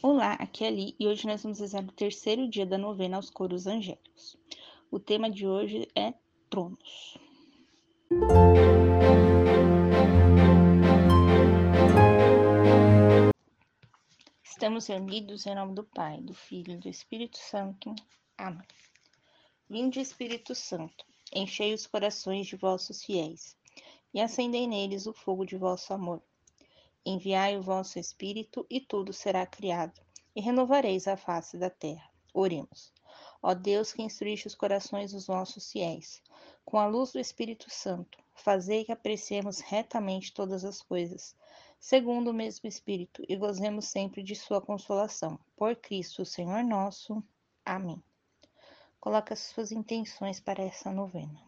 Olá, aqui é Ali e hoje nós vamos rezar o terceiro dia da novena aos coros angélicos. O tema de hoje é tronos. Estamos reunidos em nome do Pai, do Filho e do Espírito Santo. Amém. Vinde, Espírito Santo, enchei os corações de vossos fiéis e acendei neles o fogo de vosso amor. Enviai o vosso Espírito, e tudo será criado, e renovareis a face da terra. Oremos. Ó Deus que instruiste os corações dos nossos fiéis, com a luz do Espírito Santo, fazei que apreciemos retamente todas as coisas, segundo o mesmo Espírito, e gozemos sempre de sua consolação. Por Cristo, Senhor nosso. Amém. Coloque as suas intenções para essa novena.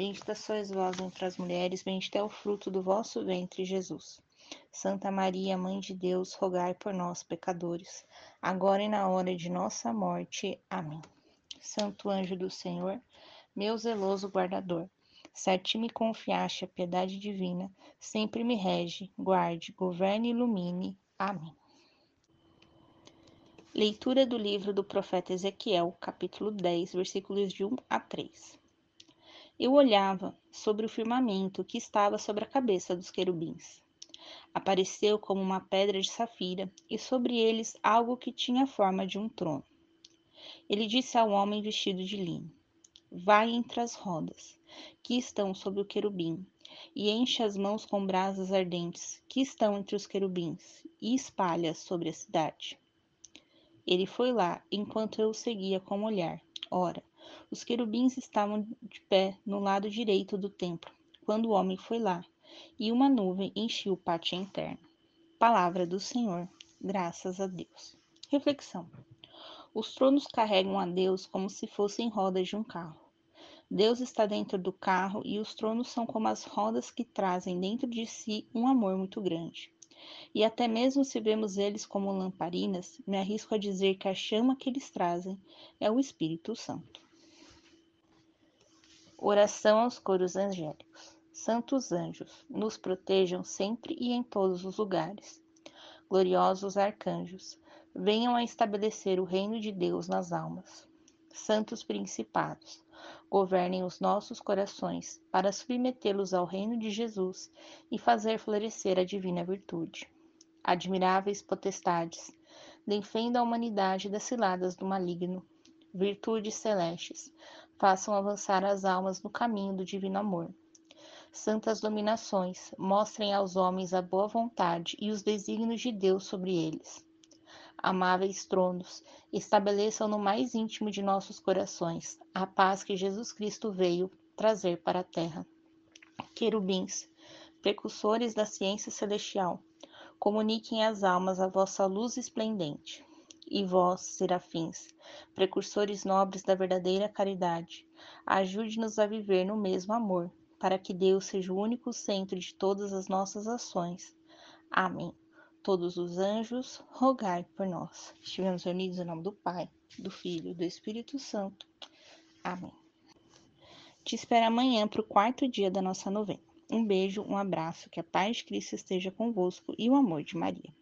Bendita sois vós entre as mulheres, bendito é o fruto do vosso ventre, Jesus. Santa Maria, Mãe de Deus, rogai por nós, pecadores, agora e na hora de nossa morte. Amém. Santo anjo do Senhor, meu zeloso guardador, se a ti me confiaste a piedade divina, sempre me rege, guarde, governe e ilumine. Amém. Leitura do livro do profeta Ezequiel, capítulo 10, versículos de 1 a 3. Eu olhava sobre o firmamento que estava sobre a cabeça dos querubins. Apareceu como uma pedra de safira, e sobre eles algo que tinha a forma de um trono. Ele disse ao homem vestido de linho: Vai entre as rodas, que estão sobre o querubim, e enche as mãos com brasas ardentes, que estão entre os querubins, e espalha sobre a cidade. Ele foi lá, enquanto eu o seguia com o olhar. Ora, os querubins estavam de pé no lado direito do templo, quando o homem foi lá, e uma nuvem encheu o pátio interno. Palavra do Senhor, graças a Deus. Reflexão: Os tronos carregam a Deus como se fossem rodas de um carro. Deus está dentro do carro e os tronos são como as rodas que trazem dentro de si um amor muito grande. E até mesmo se vemos eles como lamparinas, me arrisco a dizer que a chama que eles trazem é o Espírito Santo. Oração aos coros angélicos. Santos anjos, nos protejam sempre e em todos os lugares. Gloriosos arcanjos, venham a estabelecer o reino de Deus nas almas. Santos principados, governem os nossos corações para submetê-los ao reino de Jesus e fazer florescer a divina virtude. Admiráveis potestades, defendam a humanidade das ciladas do maligno. Virtudes celestes, façam avançar as almas no caminho do divino amor. Santas dominações, mostrem aos homens a boa vontade e os desígnios de Deus sobre eles. Amáveis tronos, estabeleçam no mais íntimo de nossos corações a paz que Jesus Cristo veio trazer para a terra. Querubins, precursores da ciência celestial, comuniquem às almas a vossa luz esplendente. E vós, serafins, precursores nobres da verdadeira caridade, ajude-nos a viver no mesmo amor, para que Deus seja o único centro de todas as nossas ações. Amém. Todos os anjos, rogai por nós. Estivemos unidos em nome do Pai, do Filho e do Espírito Santo. Amém. Te espero amanhã para o quarto dia da nossa novena. Um beijo, um abraço, que a paz de Cristo esteja convosco e o amor de Maria.